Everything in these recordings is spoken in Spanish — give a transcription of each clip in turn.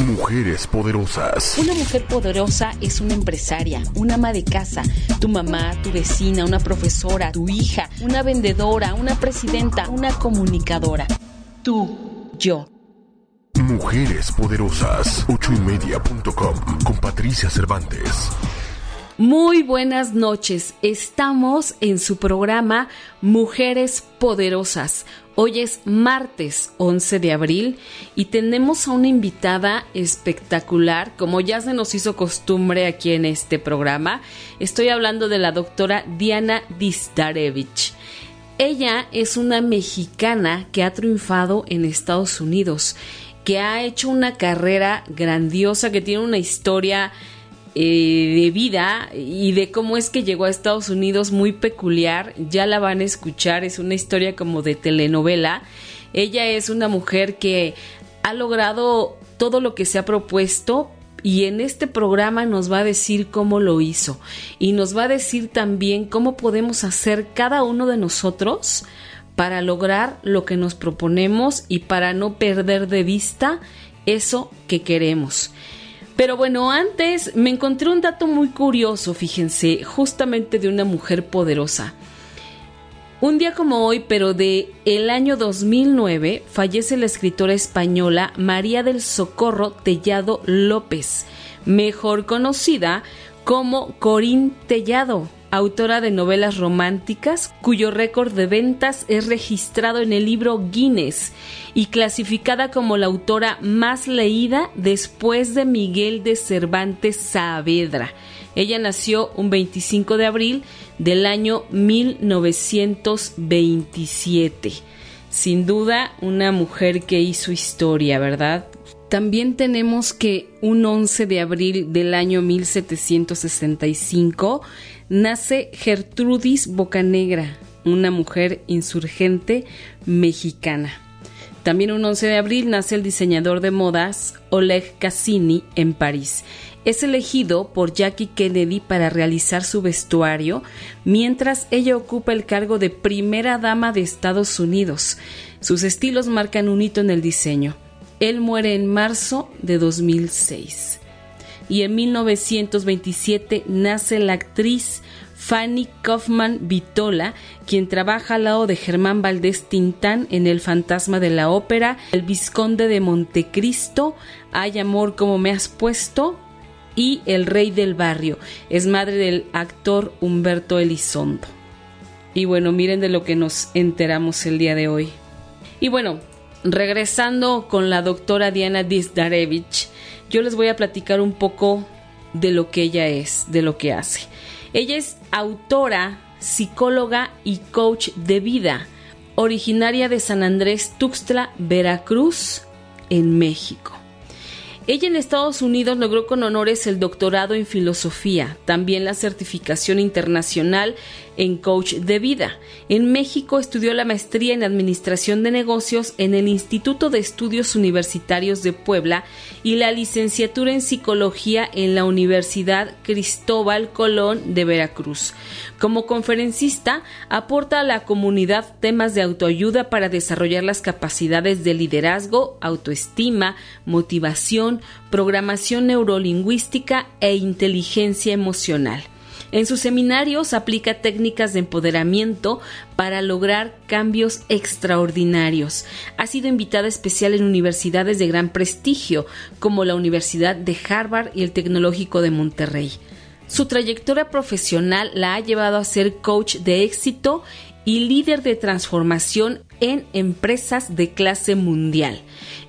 Mujeres poderosas. Una mujer poderosa es una empresaria, una ama de casa, tu mamá, tu vecina, una profesora, tu hija, una vendedora, una presidenta, una comunicadora. Tú, yo. Mujeres poderosas. Ochoymedia.com con Patricia Cervantes. Muy buenas noches. Estamos en su programa Mujeres Poderosas. Hoy es martes 11 de abril y tenemos a una invitada espectacular, como ya se nos hizo costumbre aquí en este programa. Estoy hablando de la doctora Diana Distarevich. Ella es una mexicana que ha triunfado en Estados Unidos, que ha hecho una carrera grandiosa, que tiene una historia eh, de vida y de cómo es que llegó a Estados Unidos muy peculiar. Ya la van a escuchar, es una historia como de telenovela. Ella es una mujer que ha logrado todo lo que se ha propuesto y en este programa nos va a decir cómo lo hizo y nos va a decir también cómo podemos hacer cada uno de nosotros para lograr lo que nos proponemos y para no perder de vista eso que queremos. Pero bueno, antes me encontré un dato muy curioso, fíjense, justamente de una mujer poderosa. Un día como hoy, pero de el año 2009, fallece la escritora española María del Socorro Tellado López, mejor conocida como Corín Tellado autora de novelas románticas, cuyo récord de ventas es registrado en el libro Guinness y clasificada como la autora más leída después de Miguel de Cervantes Saavedra. Ella nació un 25 de abril del año 1927. Sin duda, una mujer que hizo historia, ¿verdad? También tenemos que un 11 de abril del año 1765 nace Gertrudis Bocanegra, una mujer insurgente mexicana. También un 11 de abril nace el diseñador de modas Oleg Cassini en París. Es elegido por Jackie Kennedy para realizar su vestuario, mientras ella ocupa el cargo de primera dama de Estados Unidos. Sus estilos marcan un hito en el diseño. Él muere en marzo de 2006 y en 1927 nace la actriz Fanny Kaufman Vitola, quien trabaja al lado de Germán Valdés Tintán en El fantasma de la ópera, El Visconde de Montecristo, Hay amor como me has puesto y El rey del barrio. Es madre del actor Humberto Elizondo. Y bueno, miren de lo que nos enteramos el día de hoy. Y bueno, regresando con la doctora Diana Dizdarevich, yo les voy a platicar un poco de lo que ella es, de lo que hace. Ella es autora, psicóloga y coach de vida, originaria de San Andrés Tuxtla, Veracruz, en México. Ella en Estados Unidos logró con honores el doctorado en filosofía, también la certificación internacional en coach de vida. En México estudió la maestría en administración de negocios en el Instituto de Estudios Universitarios de Puebla y la licenciatura en psicología en la Universidad Cristóbal Colón de Veracruz. Como conferencista, aporta a la comunidad temas de autoayuda para desarrollar las capacidades de liderazgo, autoestima, motivación, programación neurolingüística e inteligencia emocional. En sus seminarios aplica técnicas de empoderamiento para lograr cambios extraordinarios. Ha sido invitada especial en universidades de gran prestigio, como la Universidad de Harvard y el Tecnológico de Monterrey. Su trayectoria profesional la ha llevado a ser coach de éxito y líder de transformación en empresas de clase mundial.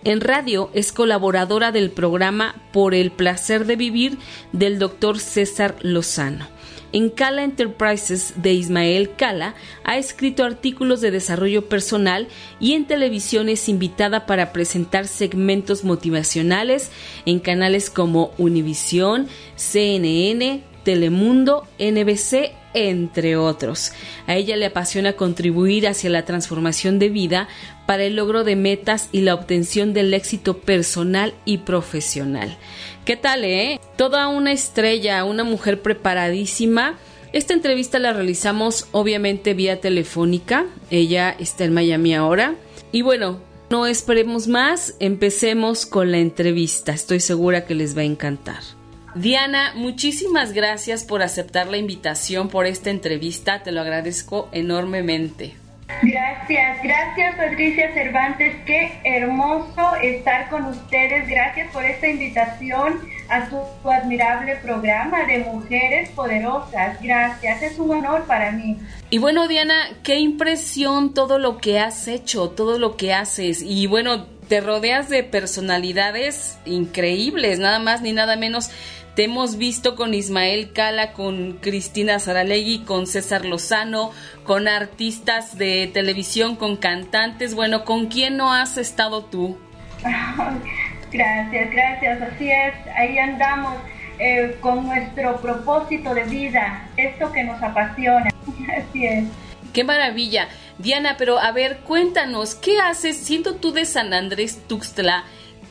En radio es colaboradora del programa Por el placer de vivir del doctor César Lozano. En Cala Enterprises de Ismael Cala ha escrito artículos de desarrollo personal y en televisión es invitada para presentar segmentos motivacionales en canales como Univisión, CNN, Telemundo, NBC, entre otros. A ella le apasiona contribuir hacia la transformación de vida para el logro de metas y la obtención del éxito personal y profesional. ¿Qué tal, eh? Toda una estrella, una mujer preparadísima. Esta entrevista la realizamos obviamente vía telefónica. Ella está en Miami ahora. Y bueno, no esperemos más, empecemos con la entrevista. Estoy segura que les va a encantar. Diana, muchísimas gracias por aceptar la invitación por esta entrevista, te lo agradezco enormemente. Gracias, gracias Patricia Cervantes, qué hermoso estar con ustedes, gracias por esta invitación a tu, admirable programa de Mujeres Poderosas, gracias, es un honor para mí. Y bueno Diana, qué impresión todo lo que has hecho, todo lo que haces. Y bueno, te rodeas de personalidades increíbles, nada más ni nada menos te hemos visto con Ismael Cala, con Cristina Saralegui, con César Lozano, con artistas de televisión, con cantantes. Bueno, ¿con quién no has estado tú? Gracias, gracias. Así es, ahí andamos eh, con nuestro propósito de vida, esto que nos apasiona. Así es. Qué maravilla. Diana, pero a ver, cuéntanos, ¿qué haces siendo tú de San Andrés Tuxtla?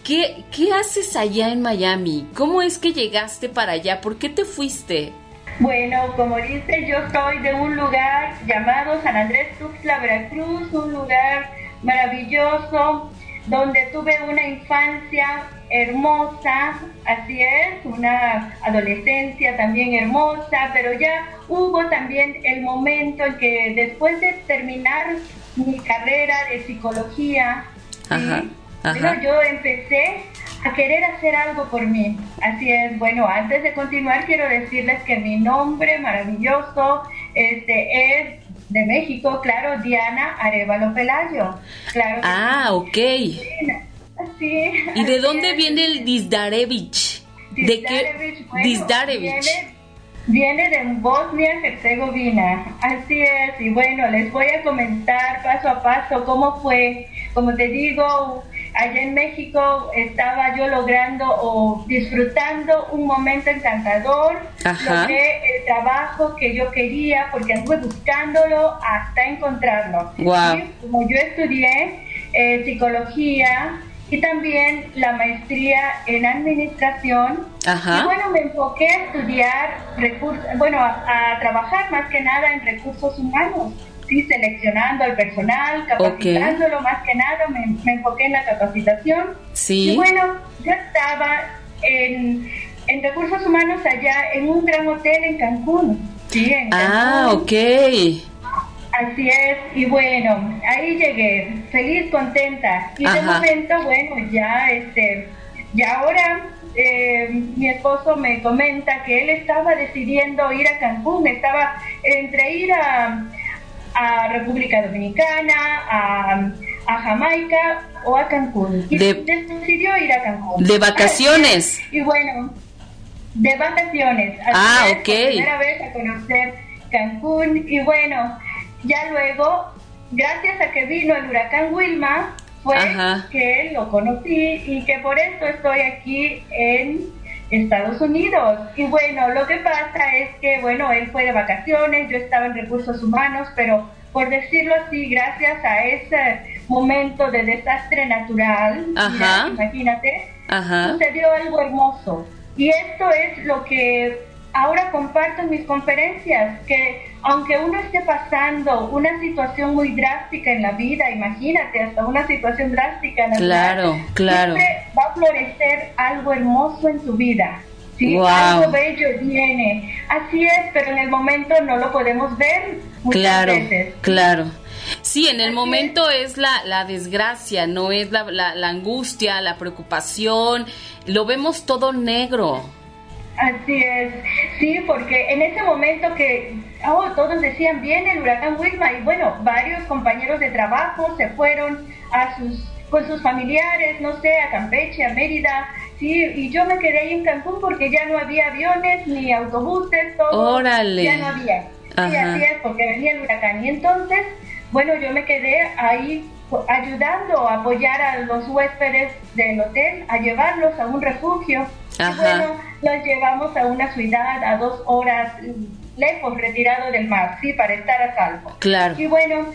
¿Qué, ¿Qué haces allá en Miami? ¿Cómo es que llegaste para allá? ¿Por qué te fuiste? Bueno, como dice, yo soy de un lugar llamado San Andrés Tuxtla, Veracruz, un lugar maravilloso donde tuve una infancia hermosa, así es, una adolescencia también hermosa, pero ya hubo también el momento en que después de terminar mi carrera de psicología, bueno, yo empecé a querer hacer algo por mí. Así es, bueno, antes de continuar quiero decirles que mi nombre maravilloso este, es de México, claro, Diana Arevalo Pelayo. Claro ah, ok. Sí, ¿Y de dónde viene el Dizdarevich? ¿De qué? Dizdarevich. Viene de Bosnia-Herzegovina, así es, y bueno, les voy a comentar paso a paso cómo fue, como te digo, allá en México estaba yo logrando o disfrutando un momento encantador, logré el trabajo que yo quería porque anduve buscándolo hasta encontrarlo. Como yo estudié eh, psicología, y también la maestría en administración. Y bueno, me enfoqué a estudiar recursos, bueno, a, trabajar más que nada en recursos humanos, sí, seleccionando al personal, capacitándolo más que nada, me, enfoqué en la capacitación. Sí. Y bueno, yo estaba en, en recursos humanos allá en un gran hotel en Cancún. Sí, en ah, ok. Así es, y bueno, ahí llegué, feliz, contenta. Y de momento, bueno, ya, este, ya ahora eh, mi esposo me comenta que él estaba decidiendo ir a Cancún, estaba entre ir a, a República Dominicana, a, a, Jamaica o a Cancún. Y decidió ir a Cancún. ¿De vacaciones? y bueno, de vacaciones. Ah, ok. primera vez a conocer Cancún y bueno, ya luego, gracias a que vino el huracán Wilma, fue que lo conocí y que por eso estoy aquí en Estados Unidos. Y bueno, lo que pasa es que, bueno, él fue de vacaciones, yo estaba en recursos humanos, pero por decirlo así, gracias a ese momento de desastre natural, imagínate, sucedió algo hermoso. Y esto es lo que ahora comparto en mis conferencias, que aunque uno esté pasando una situación muy drástica en la vida, imagínate, hasta una situación drástica en la claro, vida, claro. siempre va a florecer algo hermoso en su vida. ¿Sí? Algo bello viene. Así es, pero en el momento no lo podemos ver muchas claro, veces. Claro. Sí, en el momento es, la, la, desgracia, no es la, la, la angustia, la preocupación, lo vemos todo negro. Así es, sí, porque en ese momento que oh, todos decían, viene el huracán Wilma, y bueno, varios compañeros de trabajo se fueron a sus, con sus familiares, no sé, a Campeche, a Mérida, sí, y yo me quedé ahí en Cancún porque ya no había aviones ni autobuses, todo, Órale. ya no había. Sí, así es, porque venía el huracán. Y entonces, bueno, yo me quedé ahí ayudando a apoyar a los huéspedes del hotel, a llevarlos a un refugio Y bueno, los llevamos a una ciudad a dos horas lejos, retirado del mar, sí, para estar a salvo. Claro. Y bueno,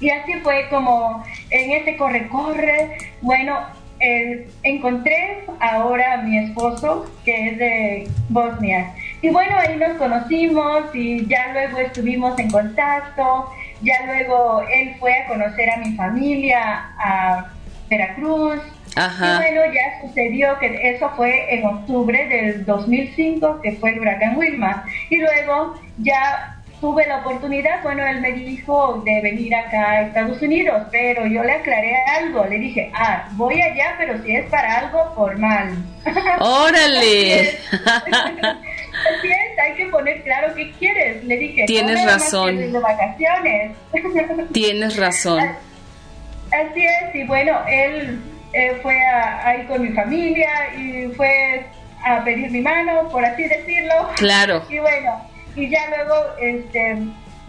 y así fue como en ese corre-corre, bueno, eh, encontré ahora a mi esposo, que es de Bosnia. Y bueno, ahí nos conocimos y ya luego estuvimos en contacto, ya luego él fue a conocer a mi familia a Veracruz. Ajá. Y bueno, ya sucedió que eso fue en octubre del 2005, que fue el huracán Wilma. Y luego ya tuve la oportunidad, bueno, él me dijo de venir acá a Estados Unidos, pero yo le aclaré algo, le dije, ah, voy allá, pero si es para algo formal. ¡Órale! Así es, hay que poner claro qué quieres. Le dije, tienes no razón. De vacaciones. Tienes razón. Así es, y bueno, él eh, fue a, ahí con mi familia y fue a pedir mi mano, por así decirlo. Claro. Y bueno, y ya luego este,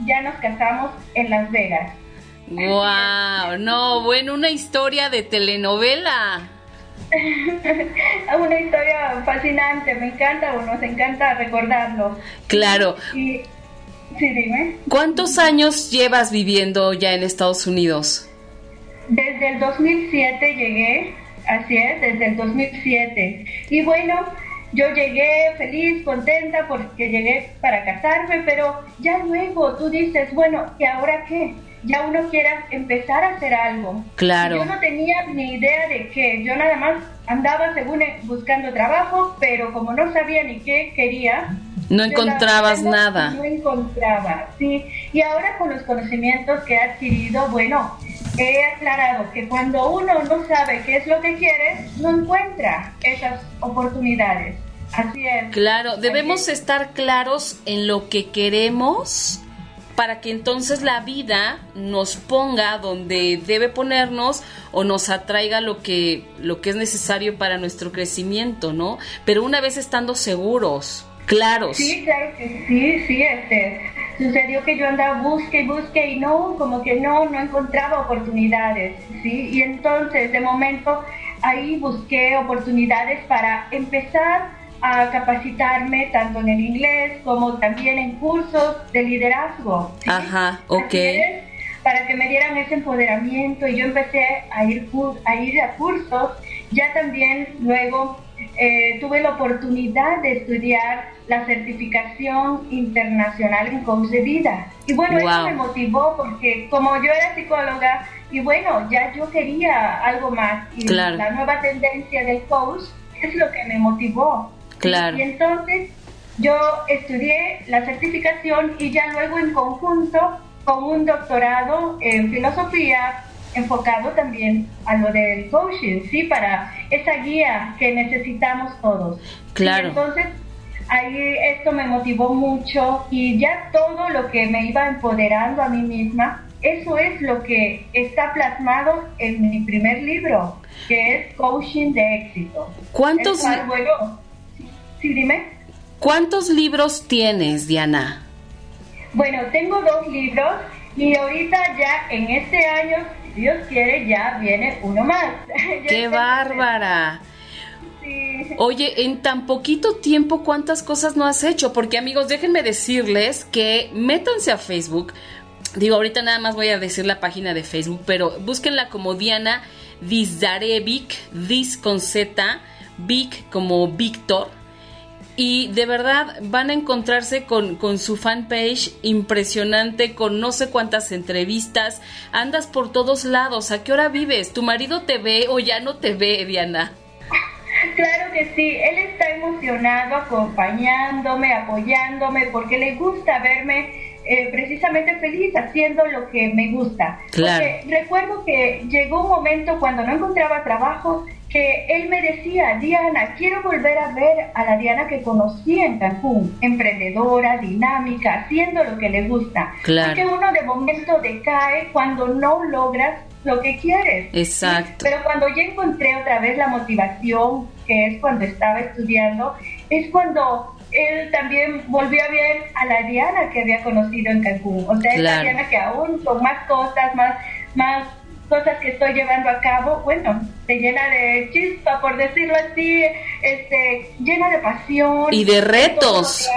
ya nos casamos en Las Vegas. Wow, no, bueno, una historia de telenovela. una historia fascinante, me encanta o nos encanta recordarlo. Claro. Y, sí, dime. ¿Cuántos años llevas viviendo ya en Estados Unidos? Desde el 2007 llegué, así es, desde el 2007. Y bueno, yo llegué feliz, contenta porque llegué para casarme, pero ya luego tú dices, bueno, ¿y ahora qué? Ya uno quiere empezar a hacer algo. Claro. Yo no tenía ni idea de qué, yo nada más andaba según buscando trabajo, pero como no sabía ni qué quería, no encontrabas nada. No encontraba, sí. Y ahora con los conocimientos que he adquirido, bueno, he aclarado que cuando uno no sabe qué es lo que quiere, no encuentra esas oportunidades. Así es. Claro, debemos estar claros en lo que queremos para que entonces la vida nos ponga donde debe ponernos o nos atraiga lo que lo que es necesario para nuestro crecimiento, ¿no? Pero una vez estando seguros, claros. Sí, claro que sí, sí, este sucedió que yo andaba busque y busque y no, como que no no encontraba oportunidades, ¿sí? Y entonces de momento ahí busqué oportunidades para empezar a capacitarme tanto en el inglés como también en cursos de liderazgo. Ajá, ok. para que me dieran ese empoderamiento y yo empecé a ir, a ir a cursos. Ya también luego eh, tuve la oportunidad de estudiar la certificación internacional en coach de vida. Y bueno, eso me motivó porque como yo era psicóloga y bueno, ya yo quería algo más. Y la nueva tendencia del coach es lo que me motivó. Claro. Y entonces yo estudié la certificación y ya luego en conjunto con un doctorado en filosofía enfocado también a lo del coaching, sí, para esa guía que necesitamos todos. Claro. Y entonces ahí esto me motivó mucho y ya todo lo que me iba empoderando a mí misma, eso es lo que está plasmado en mi primer libro, que es Coaching de éxito. ¿Cuántos? Sí, dime. ¿Cuántos libros tienes, Diana? Bueno, tengo dos libros y ahorita ya en este año, si Dios quiere, ya viene uno más. ¡Qué bárbara! Oye, en tan poquito tiempo, ¿cuántas cosas no has hecho? Porque amigos, déjenme decirles que métanse a Facebook. Digo, ahorita nada más voy a decir la página de Facebook, pero búsquenla como Diana Dizdarevic, Diz con Z, Vic como Víctor, y de verdad van a encontrarse con, con, su fanpage impresionante, con no sé cuántas entrevistas, andas por todos lados, ¿a qué hora vives? ¿Tu marido te ve o ya no te ve, Diana? Claro que sí, él está emocionado acompañándome, apoyándome, porque le gusta verme eh, precisamente feliz haciendo lo que me gusta. Claro. Porque recuerdo que llegó un momento cuando no encontraba trabajo que él me decía, Diana, quiero volver a ver a la Diana que conocí en Cancún, emprendedora, dinámica, haciendo lo que le gusta. Claro. Porque uno de momento decae cuando no logras lo que quieres. Exacto. Pero cuando ya encontré otra vez la motivación, que es cuando estaba estudiando, es cuando él también volvió a ver a la Diana que había conocido en Cancún. O sea, es la Diana que aún con más cosas, más, más cosas que estoy llevando a cabo, bueno, te llena de chispa, por decirlo así, este, llena de pasión. Y de retos.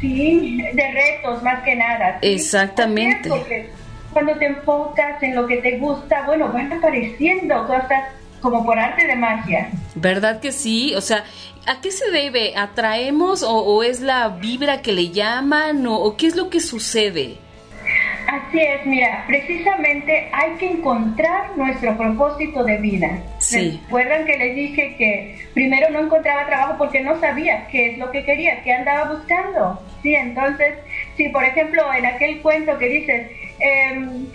Sí, de retos más que nada. Exactamente. Cuando te enfocas en lo que te gusta, bueno, van apareciendo cosas como por arte de magia. ¿Verdad que sí? O sea, ¿a qué se debe? ¿Atraemos o, es la vibra que le llaman o qué es lo que sucede? Así es, mira, precisamente hay que encontrar nuestro propósito de vida. Sí. Recuerdan que les dije que primero no encontraba trabajo porque no sabía qué es lo que quería, qué andaba buscando. Sí, entonces, si por ejemplo en aquel cuento que dices, eh,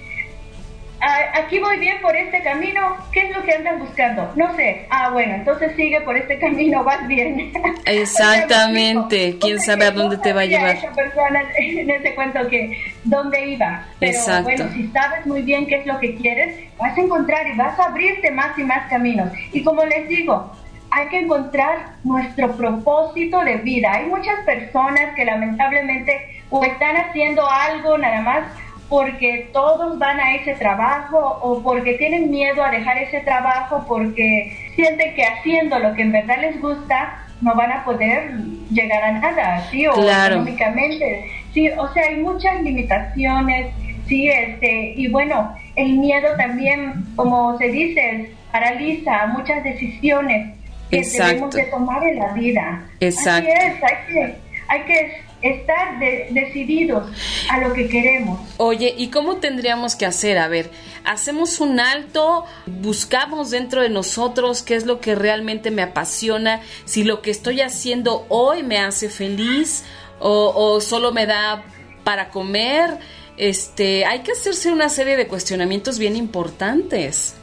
aquí voy bien por este camino, ¿qué es lo que andas buscando? No sé. Ah, bueno, entonces sigue por este camino, vas bien. Exactamente, quién sabe a dónde te va a llevar. Esa persona en ese cuento que dónde iba. Pero bueno, si sabes muy bien qué es lo que quieres, vas a encontrar y vas a abrirte más y más caminos. Y como les digo, hay que encontrar nuestro propósito de vida. Hay muchas personas que lamentablemente o están haciendo algo nada más porque todos van a ese trabajo o porque tienen miedo a dejar ese trabajo porque sienten que haciendo lo que en verdad les gusta no van a poder llegar a nada, ¿sí? O económicamente. Sí, o sea, hay muchas limitaciones, sí, este, y bueno, el miedo también, como se dice, paraliza muchas decisiones que debemos de tomar en la vida. Exacto. Así es, hay que, hay que estar decididos a lo que queremos. Oye, ¿y cómo tendríamos que hacer? A ver, hacemos un alto, buscamos dentro de nosotros qué es lo que realmente me apasiona, si lo que estoy haciendo hoy me hace feliz o, solo me da para comer. Este, hay que hacerse una serie de cuestionamientos bien importantes.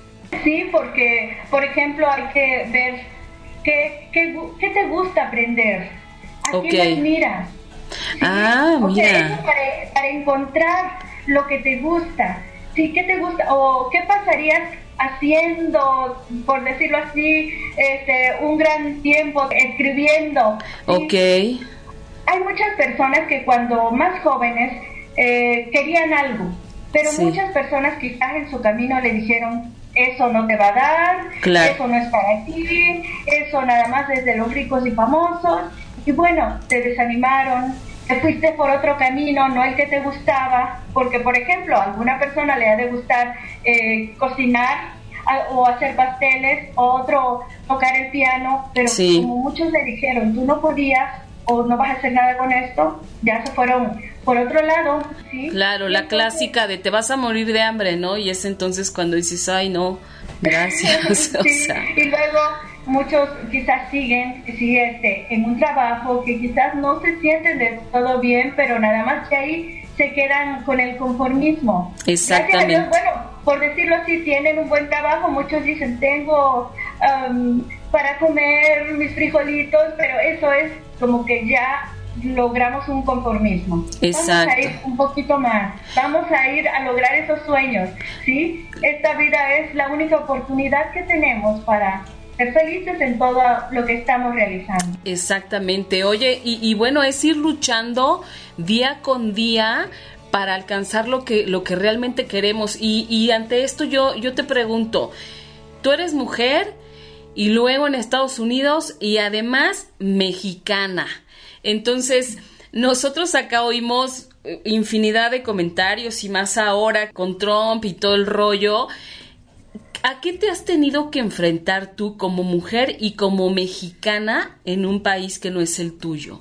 Sí, porque, por ejemplo, hay que ver qué, qué, te gusta aprender, a okay. admiras, Ah, mira. para, encontrar lo que te gusta. Sí, ¿qué te gusta? O qué pasarías haciendo, por decirlo así, este, un gran tiempo escribiendo. Ok. Hay muchas personas que cuando más jóvenes eh, querían algo, pero muchas personas quizás en su camino le dijeron, eso no te va a dar, eso no es para ti, eso nada más es de los ricos y famosos, y bueno, te desanimaron, te fuiste por otro camino, no el que te gustaba, porque por ejemplo, a alguna persona le ha de gustar eh, cocinar o hacer pasteles, o otro tocar el piano, pero como muchos le dijeron, tú no podías o no vas a hacer nada con esto, ya se fueron por otro lado, ¿sí? Claro, la clásica de te vas a morir de hambre, ¿no? Y es entonces cuando dices, ay, no, gracias. Y luego muchos quizás siguen sí, este, en un trabajo que quizás no se sienten de todo bien, pero nada más que ahí se quedan con el conformismo. Exactamente. bueno, por decirlo así, tienen un buen trabajo, muchos dicen, tengo um, para comer mis frijolitos, pero eso es como que ya logramos un conformismo. Exacto. Vamos a ir un poquito más, vamos a ir a lograr esos sueños, ¿sí? Esta vida es la única oportunidad que tenemos para ser felices en todo lo que estamos realizando. Exactamente. Oye, y, bueno, es ir luchando día con día para alcanzar lo que, lo que realmente queremos. Y, y ante esto yo, yo te pregunto, tú eres mujer y luego en Estados Unidos y además mexicana. Entonces, nosotros acá oímos infinidad de comentarios y más ahora con Trump y todo el rollo. ¿A qué te has tenido que enfrentar tú como mujer y como mexicana en un país que no es el tuyo?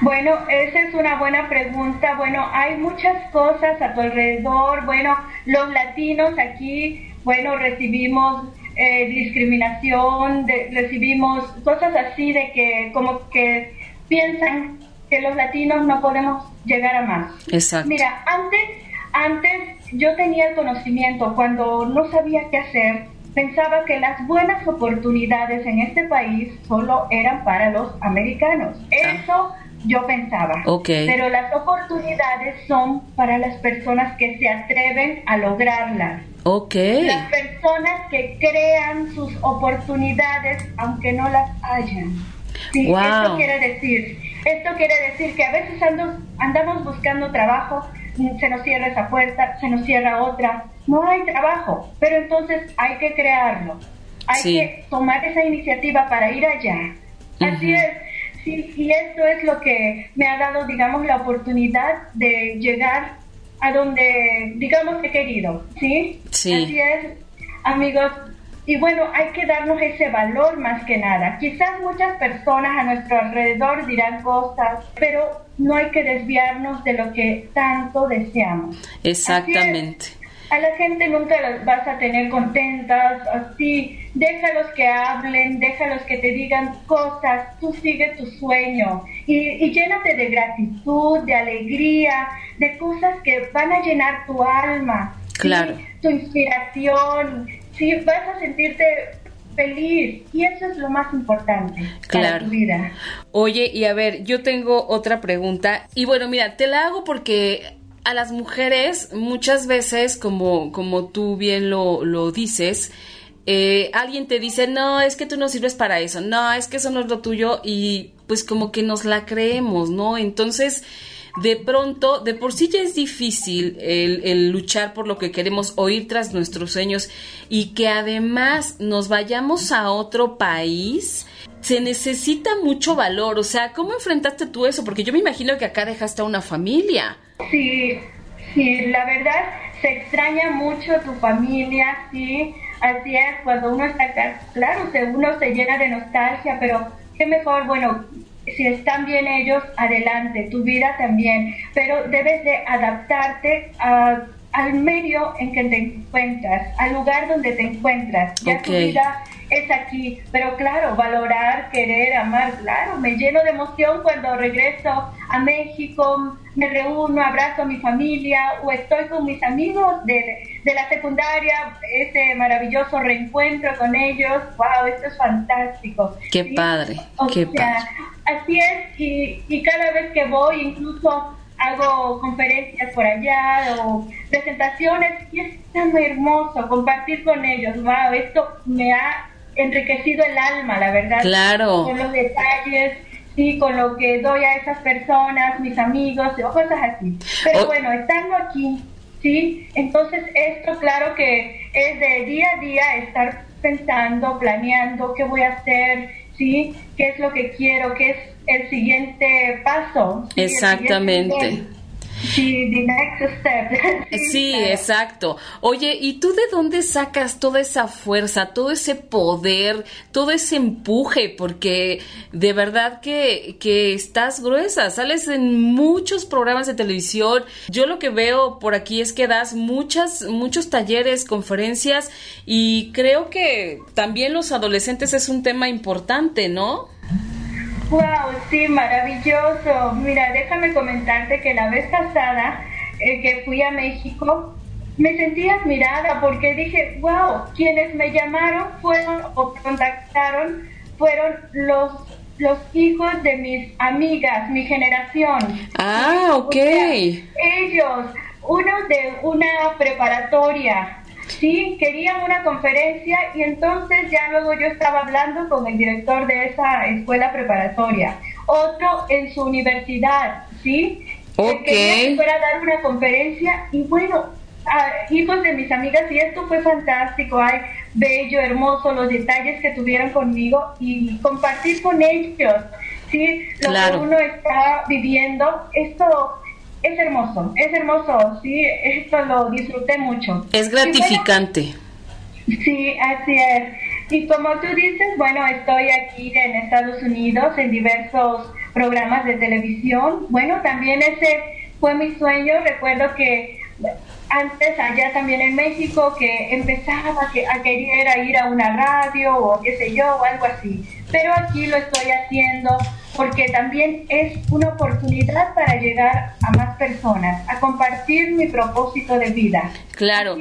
Bueno, esa es una buena pregunta. Bueno, hay muchas cosas a tu alrededor. Bueno, los latinos aquí, bueno, recibimos eh, discriminación, recibimos cosas así de que como que piensan que los latinos no podemos llegar a más. Exacto. Mira, antes, antes yo tenía el conocimiento, cuando no sabía qué hacer, pensaba que las buenas oportunidades en este país solo eran para los americanos. Ah. Eso yo pensaba. Pero las oportunidades son para las personas que se atreven a lograrlas. Las personas que crean sus oportunidades aunque no las hayan. Sí, esto quiere decir, esto quiere decir que a veces andamos buscando trabajo se nos cierra esa puerta, se nos cierra otra, no hay trabajo, pero entonces hay que crearlo, hay que tomar esa iniciativa para ir allá. Así es, sí, y esto es lo que me ha dado, digamos, la oportunidad de llegar a donde, digamos, he querido, ¿sí? Sí. Así es, amigos. Y bueno, hay que darnos ese valor más que nada. Quizás muchas personas a nuestro alrededor dirán cosas, pero no hay que desviarnos de lo que tanto deseamos. Exactamente. A la gente nunca las vas a tener contentas, así. Déjalos que hablen, déjalos que te digan cosas, tú sigue tu sueño y, y llénate de gratitud, de alegría, de cosas que van a llenar tu alma. Claro. Tu inspiración, sí, vas a sentirte feliz y eso es lo más importante claro. para tu vida. Oye, y a ver, yo tengo otra pregunta y bueno, mira, te la hago porque a las mujeres muchas veces, como, como tú bien lo, lo dices, eh, alguien te dice, no, es que tú no sirves para eso, no, es que eso no es lo tuyo y pues como que nos la creemos, ¿no? Entonces, de pronto, de por sí ya es difícil el, luchar por lo que queremos, oír tras nuestros sueños y que además nos vayamos a otro país, se necesita mucho valor. O sea, ¿cómo enfrentaste tú eso? Porque yo me imagino que acá dejaste a una familia. Sí, sí, la verdad se extraña mucho tu familia, sí, así es, cuando uno está acá, claro, uno se llena de nostalgia, pero qué mejor, bueno, si están bien ellos, adelante, tu vida también, pero debes de adaptarte a, al medio en que te encuentras, al lugar donde te encuentras. Ya Ok. tu vida es aquí, pero claro, valorar, querer, amar, claro, me lleno de emoción cuando regreso a México, me reúno, abrazo a mi familia o estoy con mis amigos de, de la secundaria, ese maravilloso reencuentro con ellos, wow, esto es fantástico. Qué ¿sí? padre, O qué sea, padre. Así es, y, y cada vez que voy, incluso hago conferencias por allá o presentaciones, y es tan hermoso compartir con ellos. Wow, esto me ha enriquecido el alma, la verdad. Claro. Con los detalles, sí, con lo que doy a esas personas, mis amigos, o cosas así. Pero bueno, estando aquí, sí, entonces esto claro que es de día a día estar pensando, planeando qué voy a hacer, sí, qué es lo que quiero, qué es el siguiente paso. sí, el siguiente Exactamente. Sí, the next step. Sí, exacto. Oye, ¿y tú de dónde sacas toda esa fuerza, todo ese poder, todo ese empuje? Porque de verdad que, que estás gruesa, sales en muchos programas de televisión. Yo lo que veo por aquí es que das muchas, muchos talleres, conferencias y creo que también los adolescentes es un tema importante, ¿no? Wow, sí, maravilloso. Mira, déjame comentarte que la vez pasada eh, que fui a México, me sentí admirada porque dije, wow, quienes me llamaron fueron o contactaron fueron los los hijos de mis amigas, mi generación. Ah, O ok. sea, ellos, uno de una preparatoria, sí, querían una conferencia y entonces ya luego yo estaba hablando con el director de esa escuela preparatoria. Otro en su universidad, sí, que Ok. quería que fuera a dar una conferencia y bueno, a hijos de mis amigas y esto fue fantástico, ay, bello, hermoso, los detalles que tuvieron conmigo y compartir con ellos, sí, lo Claro. que uno está viviendo, esto es hermoso, es hermoso, sí, esto lo disfruté mucho. Es bueno, gratificante. Sí, así es. Y como tú dices, bueno, estoy aquí en Estados Unidos en diversos programas de televisión. Bueno, también ese fue mi sueño. Recuerdo que antes allá también en México que empezaba que- a querer ir a una radio o qué sé yo o algo así. Pero aquí lo estoy haciendo porque también es una oportunidad para llegar a más personas, a compartir mi propósito de vida. Claro.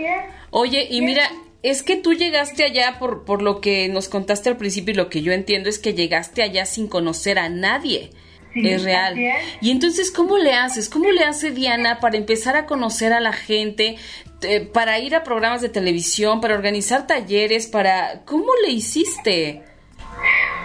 Oye, y mira, es que tú llegaste allá por, por lo que nos contaste al principio y lo que yo entiendo es que llegaste allá sin conocer a nadie. Sí, es real. es. Y entonces, ¿cómo le haces? ¿Cómo le hace Diana para empezar a conocer a la gente, eh, para ir a programas de televisión, para organizar talleres, para... ¿Cómo le hiciste?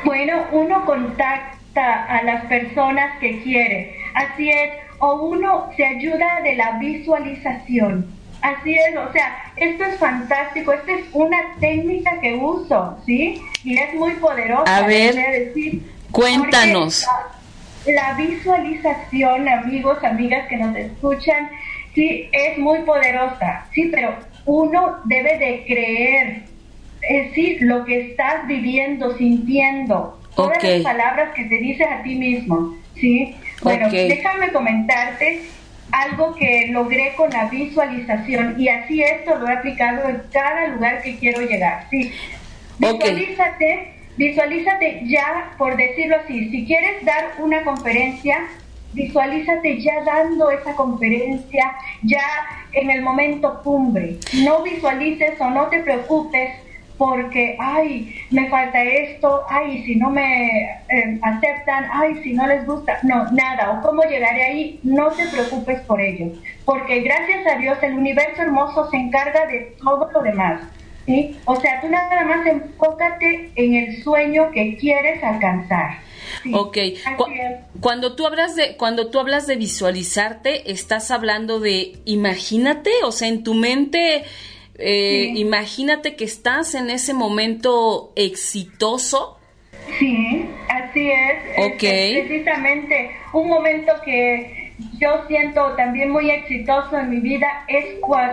Bueno, uno contacta a las personas que quiere, así es, o uno se ayuda de la visualización. Así es, o sea, esto es fantástico, esta es una técnica que uso, ¿sí? Y es muy poderosa. A ver, cuéntanos. La, visualización, amigos, amigas que nos escuchan, sí, es muy poderosa, sí, pero uno debe de creer, es decir, lo que estás viviendo, sintiendo, todas las palabras que te dices a ti mismo, ¿sí? Bueno, déjame comentarte algo que logré con la visualización y así esto lo he aplicado en cada lugar que quiero llegar. Sí. Visualízate, visualízate ya, por decirlo así, si quieres dar una conferencia, visualízate ya dando esa conferencia, ya en el momento cumbre. No visualices o no te preocupes porque, ay, me falta esto, ay, si no me eh, aceptan, ay, si no les gusta, no, nada, o cómo llegaré ahí, no te preocupes por ello, porque gracias a Dios el universo hermoso se encarga de todo lo demás. ¿sí? O sea, tú nada más enfócate en el sueño que quieres alcanzar. ok, cuando tú hablas de cuando tú hablas de visualizarte, estás hablando de imagínate, o sea, en tu mente eh, imagínate que estás en ese momento exitoso. Sí, así es. Ok. precisamente un momento que yo siento también muy exitoso en mi vida es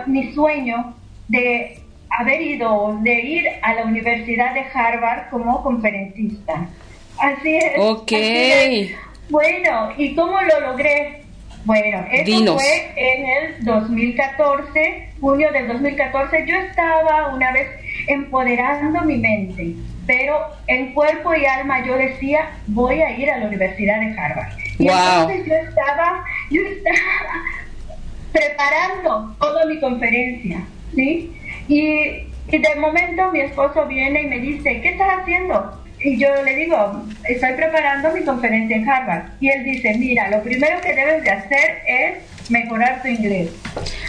mi sueño de haber ido, de ir a la Universidad de Harvard como conferencista. Así es. Ok. Bueno, ¿y cómo lo logré? Bueno, eso fue en el 2014, junio del 2014. Yo estaba una vez empoderando mi mente, pero en cuerpo y alma yo decía, voy a ir a la Universidad de Harvard. Y entonces yo estaba, yo estaba preparando toda mi conferencia, ¿sí? Y, y de momento mi esposo viene y me dice, ¿qué estás haciendo? Y yo le digo, estoy preparando mi conferencia en Harvard. Y él dice, mira, lo primero que debes de hacer es mejorar tu inglés.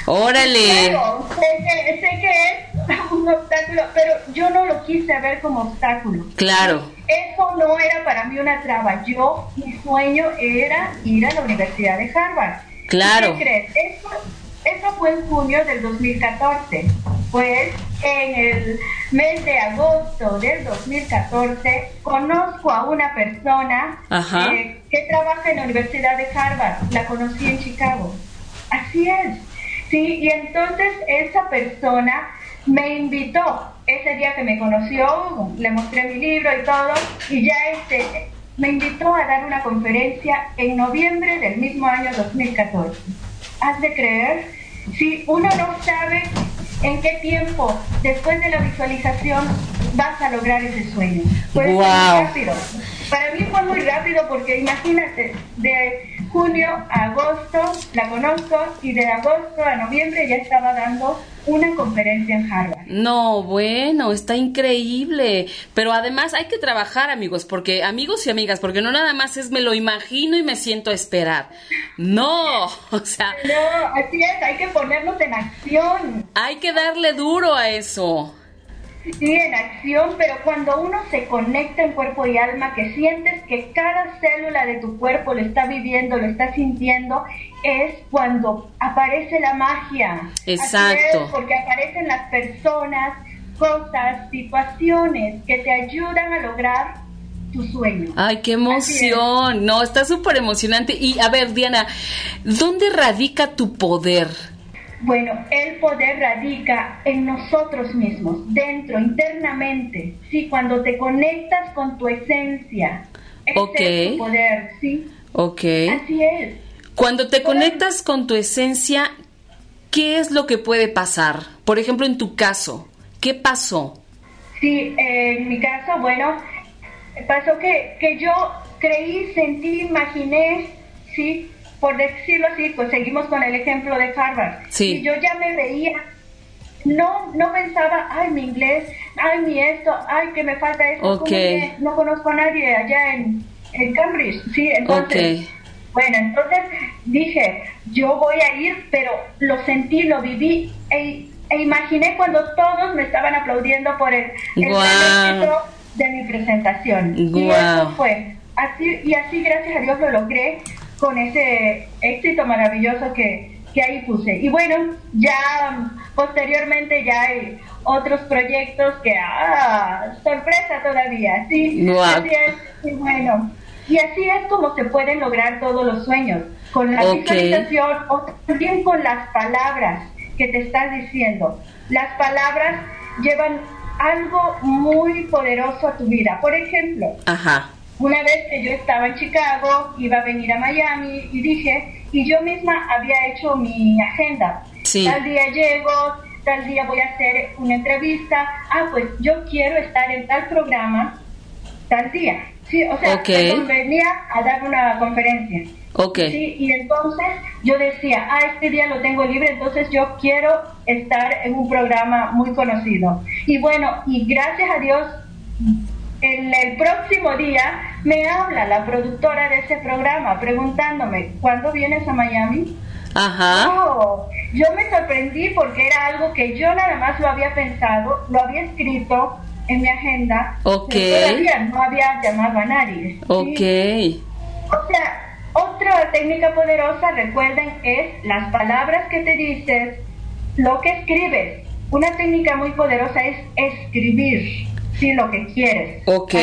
Órale. Claro, sé que, es un obstáculo, pero yo no lo quise ver como obstáculo. Claro. Eso no era para mí una traba. Yo, mi sueño era ir a la Universidad de Harvard. Claro. ¿Qué crees? Eso, eso fue en junio del 2014. Pues en el mes de agosto del 2014 conozco a una persona eh, que trabaja en la Universidad de Harvard. La conocí en Chicago. Así es. Sí, y entonces esa persona me invitó ese día que me conoció, le mostré mi libro y todo, y ya este me invitó a dar una conferencia en noviembre del mismo año 2014. ¿Has de creer? Si uno no sabe en qué tiempo después de la visualización vas a lograr ese sueño. Puede muy rápido. Para mí fue muy rápido porque imagínate, de junio a agosto la conozco y de agosto a noviembre ya estaba dando una conferencia en Harvard. No, bueno, está increíble. Pero además hay que trabajar, amigos, porque amigos y amigas, porque no nada más es me lo imagino y me siento a esperar. No, o sea. No, así es, hay que ponernos en acción. Hay que darle duro a eso. Sí, en acción, pero cuando uno se conecta en cuerpo y alma, que sientes que cada célula de tu cuerpo lo está viviendo, lo está sintiendo, es cuando aparece la magia. Exacto. porque aparecen las personas, cosas, situaciones que te ayudan a lograr tu sueño. Ay, qué emoción. No, está súper emocionante. Y a ver, Diana, ¿dónde radica tu poder? Bueno, el poder radica en nosotros mismos, dentro, internamente. Sí, cuando te conectas con tu esencia. Ese es tu poder, ¿sí? Ok. Así es. Cuando te conectas con tu esencia, ¿qué es lo que puede pasar? Por ejemplo, en tu caso, ¿qué pasó? Sí, en mi caso, bueno, pasó que, que yo creí, sentí, imaginé, sí, por decirlo así, pues seguimos con el ejemplo de Harvard. Sí. Y yo ya me veía, no, no pensaba, ay, mi inglés, ay, mi esto, ay, que me falta esto. Okay. No conozco a nadie allá en, en Cambridge. Sí, entonces. Bueno, entonces dije, yo voy a ir, pero lo sentí, lo viví e, e imaginé cuando todos me estaban aplaudiendo por el, el de mi presentación. Y eso fue. Así, y así, gracias a Dios, lo logré con ese éxito maravilloso que, que ahí puse. Y bueno, ya posteriormente ya hay otros proyectos que, ah, sorpresa todavía, sí. Así es, y bueno. Y así es como se pueden lograr todos los sueños, con la visualización o también con las palabras que te estás diciendo. Las palabras llevan algo muy poderoso a tu vida. Por ejemplo, Ajá. Una vez que yo estaba en Chicago, iba a venir a Miami y dije, y yo misma había hecho mi agenda. Tal día llego, tal día voy a hacer una entrevista. Ah, pues yo quiero estar en tal programa, tal día. Sí, o sea, venía a dar una conferencia. Okay. Sí, y entonces yo decía, ah, este día lo tengo libre, entonces yo quiero estar en un programa muy conocido. Y bueno, y gracias a Dios, en el próximo día me habla la productora de ese programa preguntándome, ¿cuándo vienes a Miami? Ajá. Oh, yo me sorprendí porque era algo que yo nada más lo había pensado, lo había escrito en mi agenda. Ok. todavía no había llamado a nadie. Ok. O sea, otra técnica poderosa, recuerden, es las palabras que te dices, lo que escribes. Una técnica muy poderosa es escribir, sí, lo que quieres. Ok.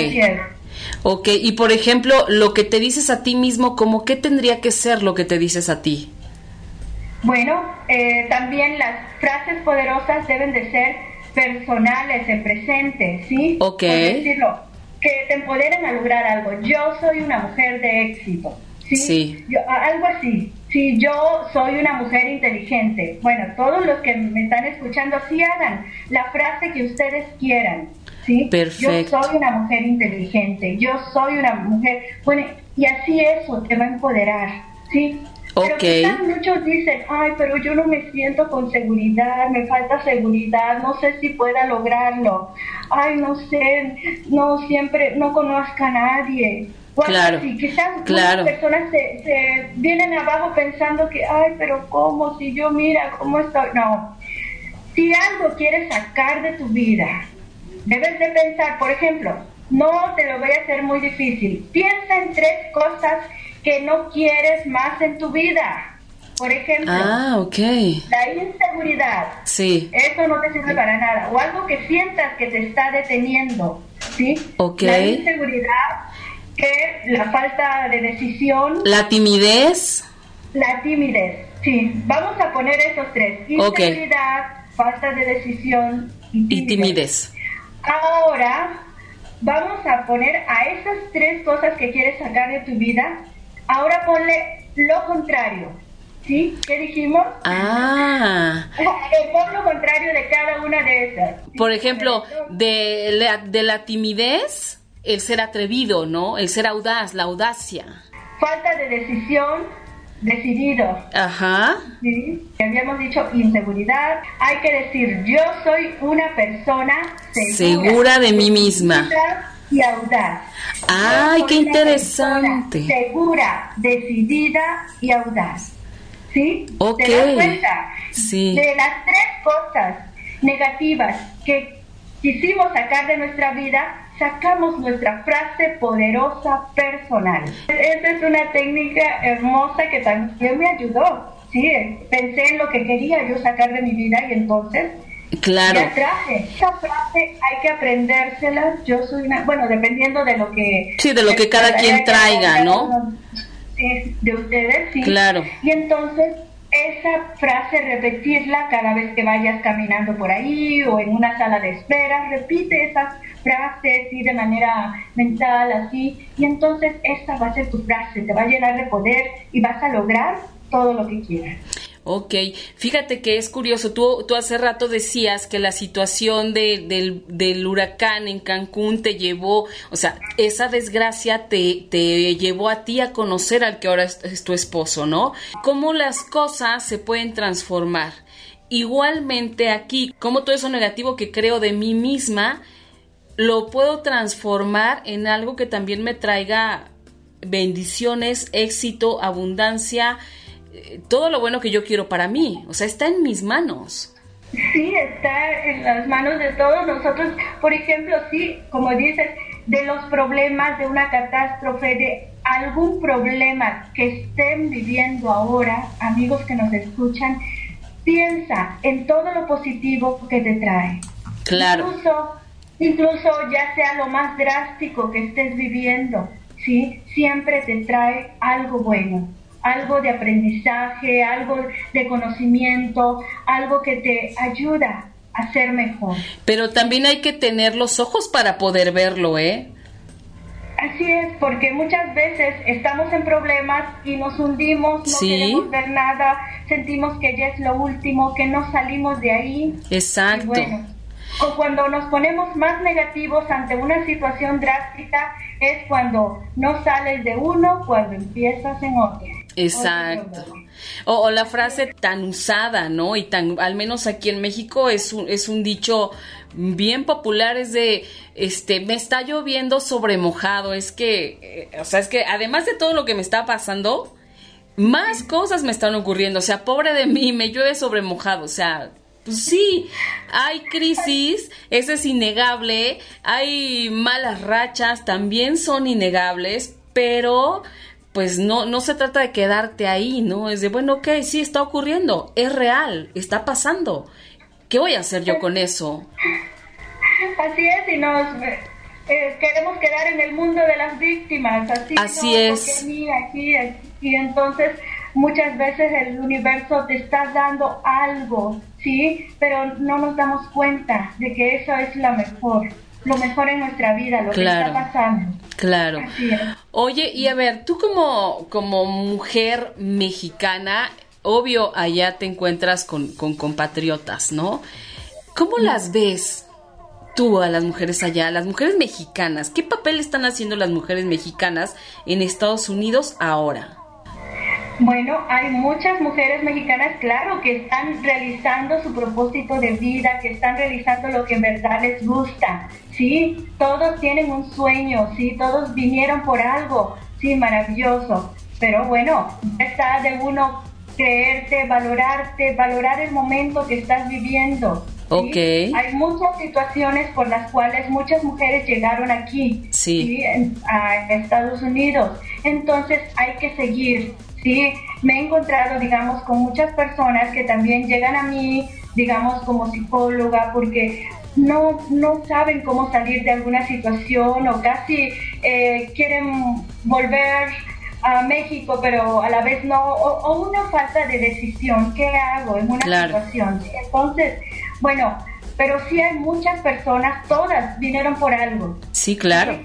Ok, y por ejemplo, lo que te dices a ti mismo, ¿cómo qué tendría que ser lo que te dices a ti? Bueno, eh, también las frases poderosas deben de ser personales, en presente, ¿sí? Ok. decirlo, que te empoderen a lograr algo. Yo soy una mujer de éxito. ¿sí? algo así. Si yo soy una mujer inteligente, bueno, todos los que me están escuchando, sí hagan la frase que ustedes quieran. ¿Sí? Perfecto. Yo soy una mujer inteligente, yo soy una mujer, bueno, y así eso te va a empoderar, ¿sí? Pero muchos dicen, ay, pero yo no me siento con seguridad, me falta seguridad, no sé si pueda lograrlo, ay, no sé, no siempre, no conozco a nadie claro, quizás claro. personas se, vienen abajo pensando que, ay, pero ¿cómo? Si yo mira cómo estoy. No. Si algo quieres sacar de tu vida, debes de pensar, por ejemplo, no te lo voy a hacer muy difícil. Piensa en tres cosas que no quieres más en tu vida. Por ejemplo, ah, la inseguridad. Sí. Eso no te sirve para nada. O algo que sientas que te está deteniendo. ¿Sí? Ok. La inseguridad que la falta de decisión. La timidez. La timidez, sí. Vamos a poner esos tres. Inseguridad, falta de decisión y timidez. Ahora vamos a poner a esas tres cosas que quieres sacar de tu vida, ahora ponle lo contrario. ¿Sí? ¿Qué dijimos? Ah. Pon lo contrario de cada una de esas. Por ejemplo, de la, de la timidez el ser atrevido, ¿no? El ser audaz, la audacia. Falta de decisión, decidido. Ajá. Sí. Habíamos dicho inseguridad. Hay que decir, yo soy una persona segura, segura de mí misma. Y audaz. Ay, qué interesante. Segura, decidida y audaz. ¿Sí? Ok. ¿Te das cuenta? Sí. De las tres cosas negativas que quisimos sacar de nuestra vida, sacamos nuestra frase poderosa personal. Esa es una técnica hermosa que también me ayudó. Sí, pensé en lo que quería yo sacar de mi vida y entonces Claro. La traje. Esa frase hay que aprendérsela. Yo soy una, bueno, dependiendo de lo que... Sí, de lo que cada quien traiga, ¿no? De ustedes, sí. Claro. Y entonces esa frase repetirla cada vez que vayas caminando por ahí o en una sala de espera, repite esas frases y de manera mental así y entonces esta va a ser tu frase, te va a llenar de poder y vas a lograr todo lo que quieras. Ok, fíjate que es curioso, tú, tú hace rato decías que la situación del, del, huracán en Cancún te llevó, o sea, esa desgracia te, te llevó a ti a conocer al que ahora es, tu esposo, ¿no? ¿Cómo las cosas se pueden transformar? Igualmente aquí, como todo eso negativo que creo de mí misma, lo puedo transformar en algo que también me traiga bendiciones, éxito, abundancia, todo lo bueno que yo quiero para mí. O sea, está en mis manos. Sí, está en las manos de todos nosotros. Por ejemplo, sí, como dices, de los problemas, de una catástrofe, de algún problema que estén viviendo ahora, amigos que nos escuchan, piensa en todo lo positivo que te trae. Claro. Incluso, incluso ya sea lo más drástico que estés viviendo, ¿sí? Siempre te trae algo bueno, algo de aprendizaje, algo de conocimiento, algo que te ayuda a ser mejor. Pero también hay que tener los ojos para poder verlo, ¿eh? Así es, porque muchas veces estamos en problemas y nos hundimos, no Sí. queremos ver nada, sentimos que ya es lo último, que no salimos de ahí. Exacto. Bueno, o cuando nos ponemos más negativos ante una situación drástica es cuando no sales de uno, cuando empiezas en otro. Exacto. O la frase tan usada, ¿no? Y tan, al menos aquí en México es un, es un dicho bien popular, es de, este, me está lloviendo sobre mojado. Es que, eh, o sea, es que además de todo lo que me está pasando, más cosas me están ocurriendo. O sea, pobre de mí, me llueve sobre mojado. O sea, pues sí, hay crisis, eso es innegable. Hay malas rachas, también son innegables, pero pues no, no se trata de quedarte ahí, ¿no? Es de, bueno, ok, sí, está ocurriendo, es real, está pasando. ¿Qué voy a hacer yo con eso? Así es, y nos eh, queremos quedar en el mundo de las víctimas. Así, Así no, es. mí, aquí, y entonces muchas veces el universo te está dando algo, ¿sí? Pero no nos damos cuenta de que eso es lo mejor, lo mejor en nuestra vida, lo Claro. que está pasando. Claro. Oye, y a ver, tú como, como mujer mexicana, obvio, allá te encuentras con, con compatriotas, ¿no? ¿Cómo las ves tú a las mujeres allá, las mujeres mexicanas? ¿Qué papel están haciendo las mujeres mexicanas en Estados Unidos ahora? Bueno, hay muchas mujeres mexicanas, claro, que están realizando su propósito de vida, que están realizando lo que en verdad les gusta, ¿sí? Todos tienen un sueño, ¿sí? Todos vinieron por algo, sí, maravilloso. Pero bueno, ya está de uno creerte, valorarte, valorar el momento que estás viviendo. ¿sí? Ok. Hay muchas situaciones por las cuales muchas mujeres llegaron aquí, Sí. en- a Estados Unidos. Entonces hay que seguir, ¿sí? Me he encontrado, digamos, con muchas personas que también llegan a mí, digamos, como psicóloga, porque no, no saben cómo salir de alguna situación o casi eh, quieren volver a México, pero a la vez no, o, o una falta de decisión, ¿qué hago en una Claro. situación? Entonces, bueno, pero sí hay muchas personas, todas vinieron por algo Sí, claro.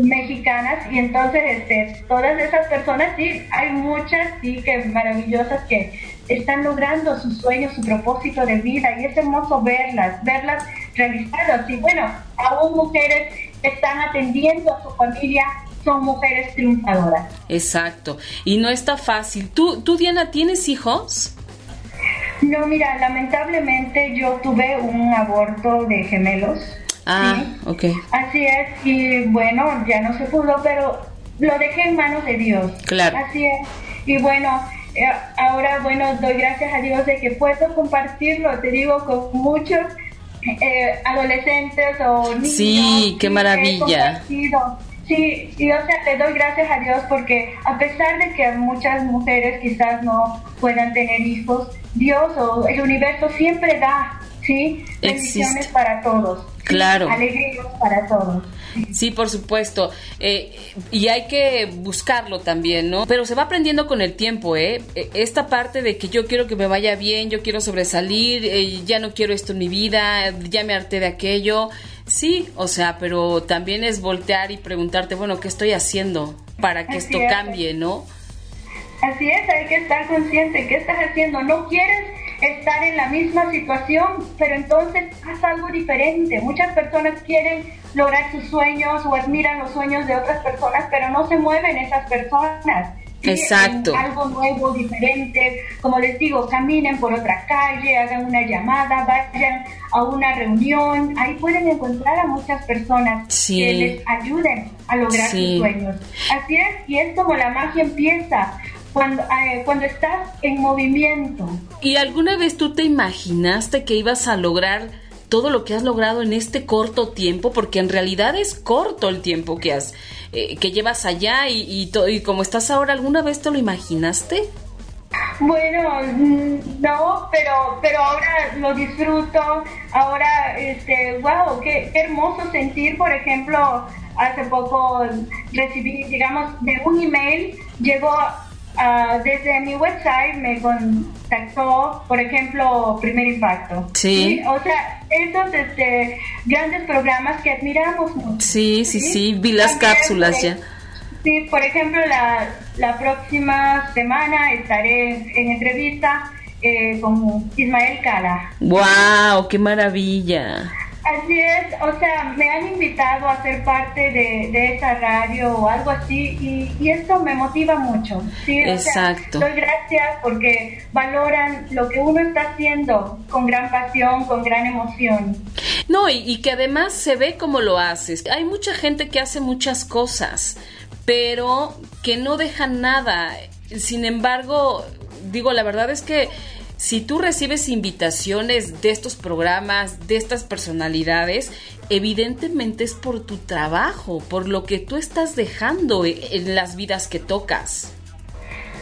Mexicanas y entonces este, todas esas personas sí, hay muchas sí que maravillosas que están logrando sus sueños, su propósito de vida y es hermoso verlas, verlas realizadas y bueno, aún mujeres que están atendiendo a su familia son mujeres triunfadoras. Exacto. Y no está fácil. ¿Tú, tú Diana, tienes hijos? No, mira, lamentablemente yo tuve un aborto de gemelos. Ah, ¿sí? ok. Así es, y bueno, ya no se pudo, pero lo dejé en manos de Dios. Claro. Así es. Y bueno, eh, ahora, bueno, doy gracias a Dios de que puedo compartirlo, te digo, con muchos eh, adolescentes o niños. Sí, qué maravilla. Sí, y o sea, le doy gracias a Dios porque a pesar de que muchas mujeres quizás no puedan tener hijos, Dios o el universo siempre da, ¿sí? Bendiciones Existe. para todos. Claro. Alegrías para todos. Sí, por supuesto. Eh, y hay que buscarlo también, ¿no? Pero se va aprendiendo con el tiempo, ¿eh? Eh, Esta parte de que yo quiero que me vaya bien, yo quiero sobresalir, eh, ya no quiero esto en mi vida, ya me harté de aquello. Sí, o sea, pero también es voltear y preguntarte, bueno, ¿qué estoy haciendo para que Así esto es. cambie, ¿no? Así es, hay que estar consciente. ¿Qué estás haciendo? No quieres estar en la misma situación, pero entonces haz algo diferente. Muchas personas quieren lograr sus sueños o admiran los sueños de otras personas, pero no se mueven esas personas. Exacto. algo nuevo, diferente. Como les digo, caminen por otra calle, hagan una llamada, vayan a una reunión. Ahí pueden encontrar a muchas personas Sí. que les ayuden a lograr Sí. sus sueños. Así es, y es como la magia empieza cuando, eh, cuando estás en movimiento. ¿Y alguna vez tú te imaginaste que ibas a lograr todo lo que has logrado en este corto tiempo? Porque en realidad es corto el tiempo que has, eh, que llevas allá y, y, y como estás ahora, ¿alguna vez te lo imaginaste? Bueno, mm, no, pero pero ahora lo disfruto. Ahora, este, wow, qué, hermoso sentir, por ejemplo, hace poco recibí, digamos, de un email, llegó desde mi website, me contactó, por ejemplo, Primer Impacto. Sí. O sea, estos este, grandes programas que admiramos mucho. Sí, sí, sí, vi las cápsulas ya. Sí, por ejemplo, la, la próxima semana estaré en entrevista eh, con Ismael Cala. ¡Wow! ¡Qué maravilla! Así es, o sea, me han invitado a ser parte de, esa radio o algo así y, y esto me motiva mucho. ¿sí? Exacto. doy gracias porque valoran lo que uno está haciendo con gran pasión, con gran emoción. No, y, y que además se ve como lo haces. Hay mucha gente que hace muchas cosas pero que no dejan nada. Sin embargo, digo, la verdad es que si tú recibes invitaciones de estos programas, de estas personalidades, evidentemente es por tu trabajo, por lo que tú estás dejando en las vidas que tocas.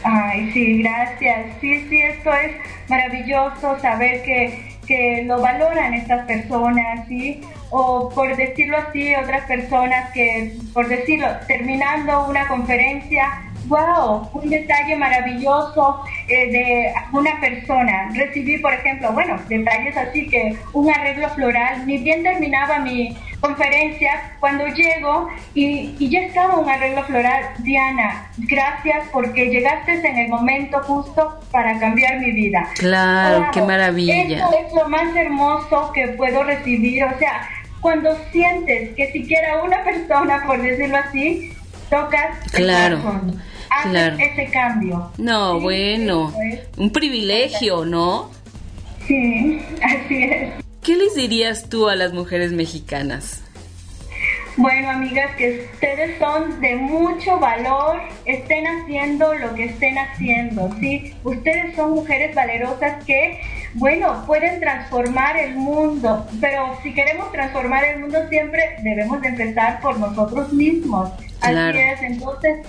Ay, sí, gracias. Sí, sí, esto es maravilloso saber que, que lo valoran estas personas, ¿sí? o por decirlo así, otras personas que, por decirlo, terminando una conferencia, wow, un detalle maravilloso eh, de una persona. Recibí, por ejemplo, bueno, detalles así que un arreglo floral, ni bien terminaba mi conferencia, cuando llego y, y ya estaba un arreglo floral, Diana, gracias porque llegaste en el momento justo para cambiar mi vida. Claro, qué maravilla. Eso es lo más hermoso que puedo recibir, o sea, cuando sientes que siquiera una persona, por decirlo así, tocas claro, el claro. ese cambio. No, bueno, un privilegio, ¿no? Sí, así es. ¿Qué les dirías tú a las mujeres mexicanas? Bueno, amigas, que ustedes son de mucho valor, estén haciendo lo que estén haciendo, ¿sí? Ustedes son mujeres valerosas que, bueno, pueden transformar el mundo, pero si queremos transformar el mundo siempre debemos de empezar por nosotros mismos. Así es, entonces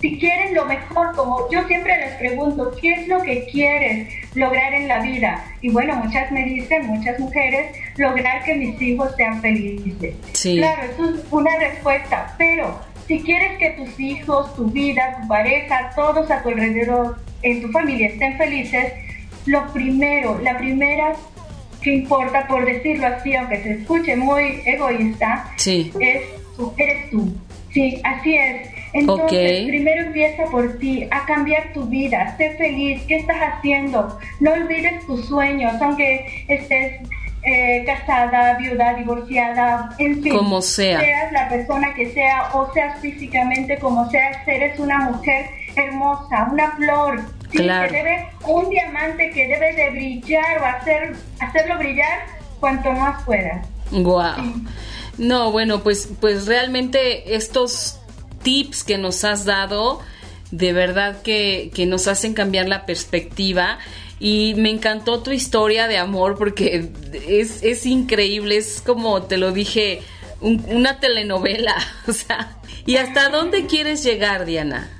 si quieren lo mejor, como yo siempre les pregunto, ¿qué es lo que quieres lograr en la vida? Y bueno, muchas me dicen, muchas mujeres, lograr que mis hijos sean felices. Claro, eso es una respuesta, pero si quieres que tus hijos, tu vida, tu pareja, todos a tu alrededor, en tu familia estén felices, lo primero, la primera que importa, por decirlo así, aunque se escuche muy egoísta, es tú, eres tú. Sí, así es. Entonces, primero empieza por ti, a cambiar tu vida, sé feliz, ¿qué estás haciendo? No olvides tus sueños, aunque estés eh, casada, viuda, divorciada, en fin, como sea. seas la persona que sea o seas físicamente como seas, eres una mujer hermosa, una flor, que debe, un diamante que debe de brillar o hacer, hacerlo brillar cuanto más puedas. Wow. No, bueno, pues, pues realmente estos tips que nos has dado, de verdad que, que nos hacen cambiar la perspectiva. Y me encantó tu historia de amor porque es, es increíble, es como te lo dije, una telenovela. ¿y hasta dónde quieres llegar, Diana?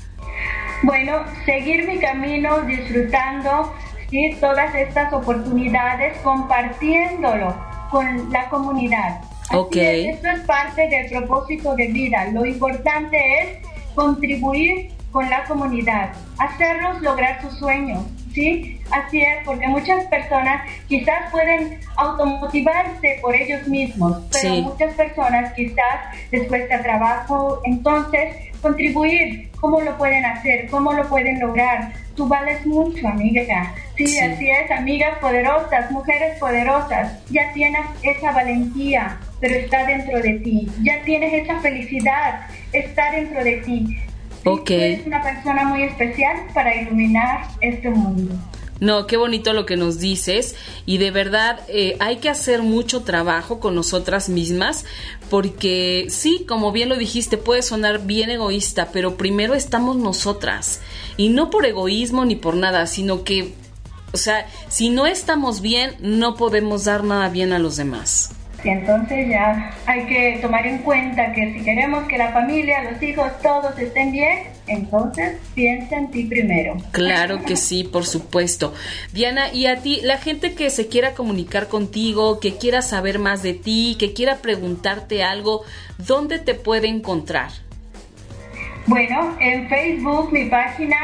Bueno, seguir mi camino disfrutando ¿sí? todas estas oportunidades, compartiéndolo con la comunidad. Okay. esto es parte del propósito de vida. Lo importante es contribuir con la comunidad, hacerlos lograr sus sueños. ¿Sí? Así es, porque muchas personas quizás pueden automotivarse por ellos mismos, pero muchas personas quizás les cuesta trabajo. Entonces, contribuir, ¿cómo lo pueden hacer? ¿Cómo lo pueden lograr? Tú vales mucho, amiga. Sí, así es, amigas poderosas, mujeres poderosas. Ya tienes esa valentía, pero está dentro de ti. Ya tienes esa felicidad, está dentro de ti. Eres una persona muy especial para iluminar este mundo. No, qué bonito lo que nos dices y de verdad eh, hay que hacer mucho trabajo con nosotras mismas porque sí, como bien lo dijiste, puede sonar bien egoísta, pero primero estamos nosotras y no por egoísmo ni por nada, sino que, o sea, si no estamos bien, no podemos dar nada bien a los demás. Y entonces ya hay que tomar en cuenta que si queremos que la familia, los hijos, todos estén bien, entonces piensa en ti primero. Claro que sí, por supuesto. Diana, y a ti, la gente que se quiera comunicar contigo, que quiera saber más de ti, que quiera preguntarte algo, ¿dónde te puede encontrar? Bueno, en Facebook mi página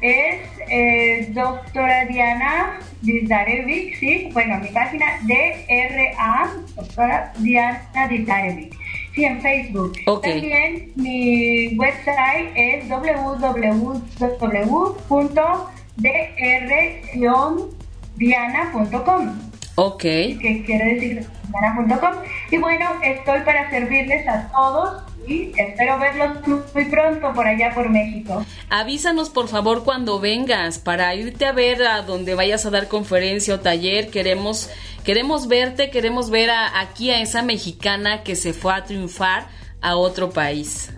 es eh, doctora Diana Dizarevic, sí, bueno, mi página DRA, doctora Diana Dizarevic, sí, en Facebook. También mi website es www.dr-diana.com. Ok. Que quiere decir diana.com. Y bueno, estoy para servirles a todos espero verlos muy pronto por allá por México. Avísanos por favor cuando vengas para irte a ver a donde vayas a dar conferencia o taller. Queremos, queremos verte, queremos ver aquí a esa mexicana que se fue a triunfar a otro país.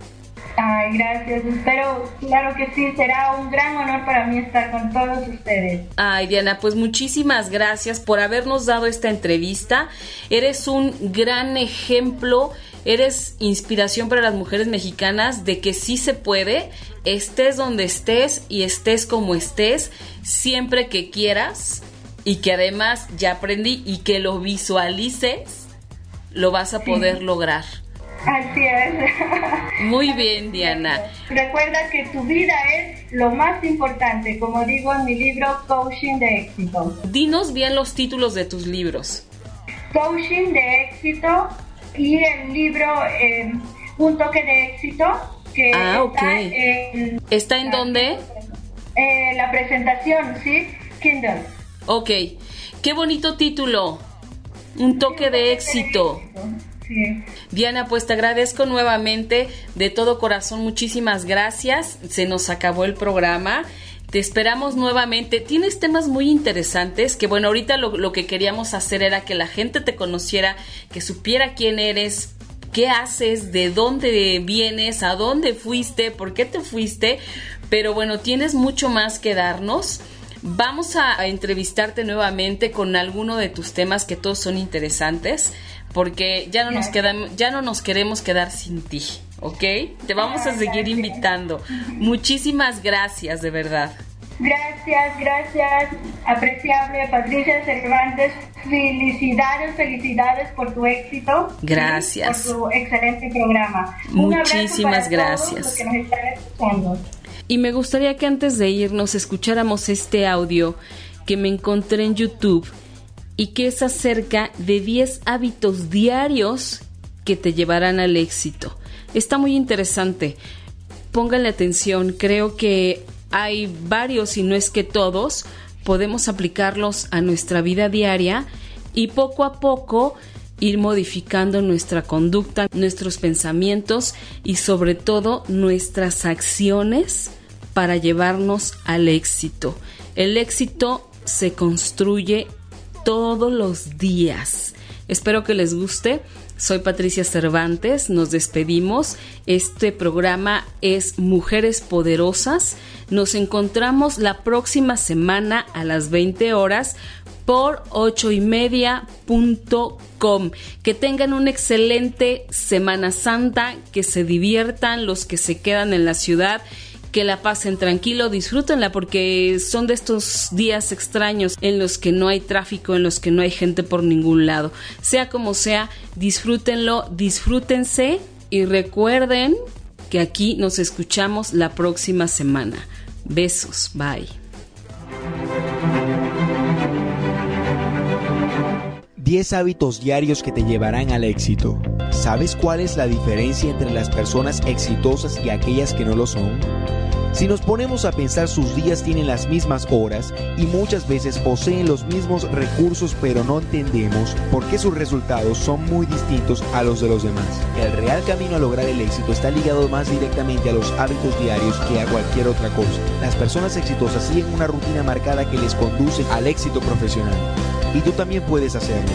Ay, gracias. Espero, claro que sí, será un gran honor para mí estar con todos ustedes. Ay, Diana, pues muchísimas gracias por habernos dado esta entrevista. Eres un gran ejemplo eres inspiración para las mujeres mexicanas de que sí se puede, estés donde estés y estés como estés, siempre que quieras y que además ya aprendí y que lo visualices, lo vas a poder lograr. Así es. Muy bien, Diana. Recuerda que tu vida es lo más importante, como digo en mi libro Coaching de éxito. Dinos bien los títulos de tus libros. Coaching de éxito y el libro eh, Un toque de éxito, que ah, está, en, ¿Está en dónde? Eh, la presentación, ¿sí? Kindle. Ok, qué bonito título. Un toque de éxito. Sí. Diana, pues te agradezco nuevamente de todo corazón. Muchísimas gracias. Se nos acabó el programa. Te esperamos nuevamente. Tienes temas muy interesantes que, bueno, ahorita lo, lo, que queríamos hacer era que la gente te conociera, que supiera quién eres, qué haces, de dónde vienes, a dónde fuiste, por qué te fuiste. Pero bueno, tienes mucho más que darnos. Vamos a, entrevistarte nuevamente con alguno de tus temas que todos son interesantes, porque ya no nos quedamos, ya no nos queremos quedar sin ti. ¿Ok? Te vamos a seguir invitando. Muchísimas gracias, de verdad. Gracias, gracias, apreciable Patricia Cervantes. Felicidades, felicidades por tu éxito. Gracias. Por tu excelente programa. Muchísimas gracias. Y me gustaría que antes de irnos escucháramos este audio que me encontré en YouTube y que es acerca de 10 hábitos diarios que te llevarán al éxito. Está muy interesante. Pónganle atención, creo que hay varios, y no es que todos, podemos aplicarlos a nuestra vida diaria y poco a poco ir modificando nuestra conducta, nuestros pensamientos y sobre todo nuestras acciones para llevarnos al éxito. El éxito se construye todos los días. Espero que les guste. Soy Patricia Cervantes, nos despedimos. Este programa es Mujeres Poderosas. Nos encontramos la próxima semana a las 20 horas por 8 y Que tengan una excelente Semana Santa, que se diviertan los que se quedan en la ciudad que la pasen tranquilo, disfrútenla porque son de estos días extraños en los que no hay tráfico, en los que no hay gente por ningún lado. Sea como sea, disfrútenlo, disfrútense y recuerden que aquí nos escuchamos la próxima semana. Besos, bye. 10 hábitos diarios que te llevarán al éxito. ¿Sabes cuál es la diferencia entre las personas exitosas y aquellas que no lo son? Si nos ponemos a pensar, sus días tienen las mismas horas y muchas veces poseen los mismos recursos, pero no entendemos por qué sus resultados son muy distintos a los de los demás. El real camino a lograr el éxito está ligado más directamente a los hábitos diarios que a cualquier otra cosa. Las personas exitosas siguen una rutina marcada que les conduce al éxito profesional. Y tú también puedes hacerlo.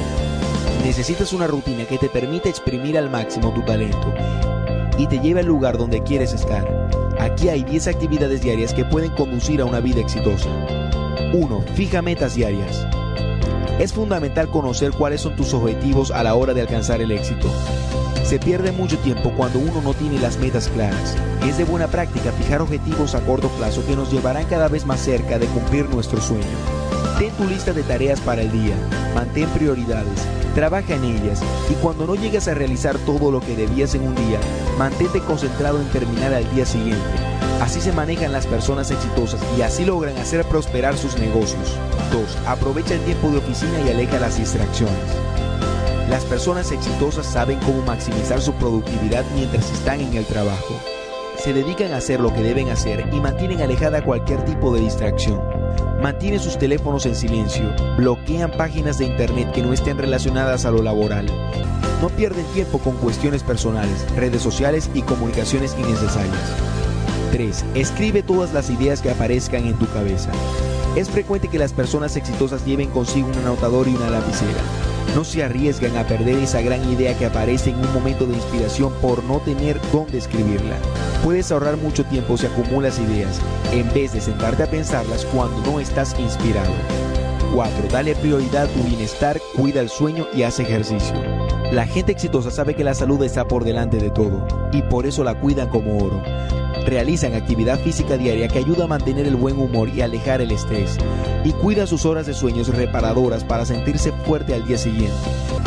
Necesitas una rutina que te permita exprimir al máximo tu talento y te lleve al lugar donde quieres estar. Aquí hay 10 actividades diarias que pueden conducir a una vida exitosa. 1. Fija metas diarias. Es fundamental conocer cuáles son tus objetivos a la hora de alcanzar el éxito. Se pierde mucho tiempo cuando uno no tiene las metas claras. Es de buena práctica fijar objetivos a corto plazo que nos llevarán cada vez más cerca de cumplir nuestro sueño. Ten tu lista de tareas para el día, mantén prioridades, trabaja en ellas y cuando no llegues a realizar todo lo que debías en un día, mantente concentrado en terminar al día siguiente. Así se manejan las personas exitosas y así logran hacer prosperar sus negocios. 2. Aprovecha el tiempo de oficina y aleja las distracciones. Las personas exitosas saben cómo maximizar su productividad mientras están en el trabajo. Se dedican a hacer lo que deben hacer y mantienen alejada cualquier tipo de distracción. Mantienen sus teléfonos en silencio, bloquean páginas de internet que no estén relacionadas a lo laboral. No pierden tiempo con cuestiones personales, redes sociales y comunicaciones innecesarias. 3. Escribe todas las ideas que aparezcan en tu cabeza. Es frecuente que las personas exitosas lleven consigo un anotador y una lapicera. No se arriesgan a perder esa gran idea que aparece en un momento de inspiración por no tener dónde escribirla. Puedes ahorrar mucho tiempo si acumulas ideas, en vez de sentarte a pensarlas cuando no estás inspirado. 4. Dale prioridad a tu bienestar, cuida el sueño y haz ejercicio. La gente exitosa sabe que la salud está por delante de todo y por eso la cuidan como oro. Realizan actividad física diaria que ayuda a mantener el buen humor y alejar el estrés. Y cuidan sus horas de sueños reparadoras para sentirse fuerte al día siguiente.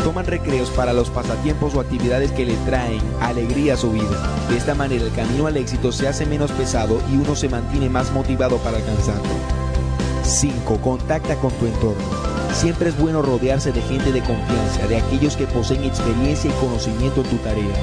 Toman recreos para los pasatiempos o actividades que le traen alegría a su vida. De esta manera el camino al éxito se hace menos pesado y uno se mantiene más motivado para alcanzarlo. 5. Contacta con tu entorno. Siempre es bueno rodearse de gente de confianza, de aquellos que poseen experiencia y conocimiento en tu tarea.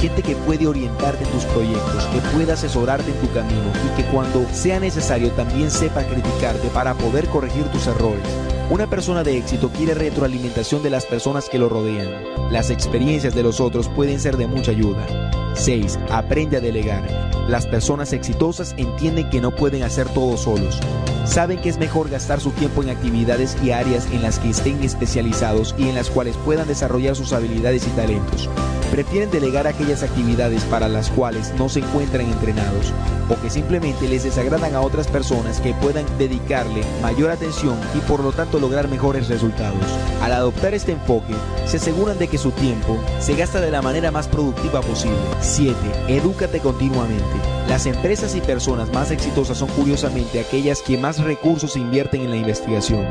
Gente que puede orientarte en tus proyectos, que pueda asesorarte en tu camino y que cuando sea necesario también sepa criticarte para poder corregir tus errores. Una persona de éxito quiere retroalimentación de las personas que lo rodean. Las experiencias de los otros pueden ser de mucha ayuda. 6. Aprende a delegar. Las personas exitosas entienden que no pueden hacer todo solos. Saben que es mejor gastar su tiempo en actividades y áreas en las que estén especializados y en las cuales puedan desarrollar sus habilidades y talentos. Prefieren delegar aquellas actividades para las cuales no se encuentran entrenados o que simplemente les desagradan a otras personas que puedan dedicarle mayor atención y por lo tanto lograr mejores resultados. Al adoptar este enfoque, se aseguran de que su tiempo se gasta de la manera más productiva posible. 7. Edúcate continuamente. Las empresas y personas más exitosas son curiosamente aquellas que más recursos invierten en la investigación.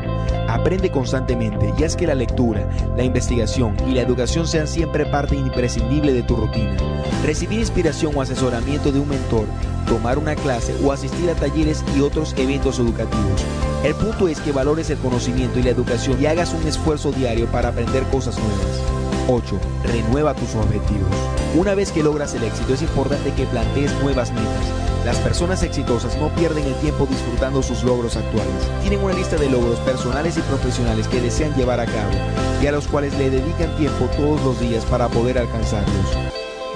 Aprende constantemente y haz que la lectura, la investigación y la educación sean siempre parte imprescindible de tu rutina. Recibir inspiración o asesoramiento de un mentor, tomar una clase o asistir a talleres y otros eventos educativos. El punto es que valores el conocimiento y la educación y hagas un esfuerzo diario para aprender cosas nuevas. 8. Renueva tus objetivos. Una vez que logras el éxito es importante que plantees nuevas metas. Las personas exitosas no pierden el tiempo disfrutando sus logros actuales. Tienen una lista de logros personales y profesionales que desean llevar a cabo y a los cuales le dedican tiempo todos los días para poder alcanzarlos.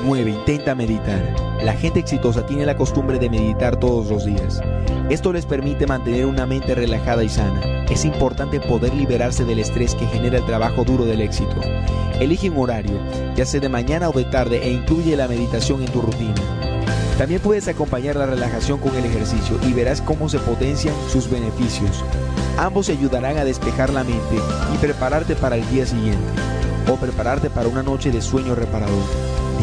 9. Intenta meditar. La gente exitosa tiene la costumbre de meditar todos los días. Esto les permite mantener una mente relajada y sana. Es importante poder liberarse del estrés que genera el trabajo duro del éxito. Elige un horario, ya sea de mañana o de tarde, e incluye la meditación en tu rutina. También puedes acompañar la relajación con el ejercicio y verás cómo se potencian sus beneficios. Ambos ayudarán a despejar la mente y prepararte para el día siguiente, o prepararte para una noche de sueño reparador.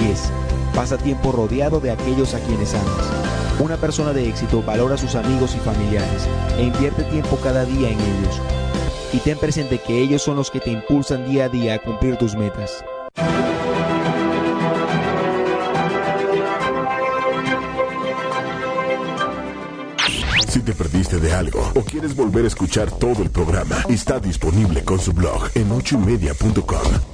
10. Pasa tiempo rodeado de aquellos a quienes amas. Una persona de éxito valora a sus amigos y familiares e invierte tiempo cada día en ellos. Y ten presente que ellos son los que te impulsan día a día a cumplir tus metas. Si te perdiste de algo o quieres volver a escuchar todo el programa, está disponible con su blog en ochoymedia.com.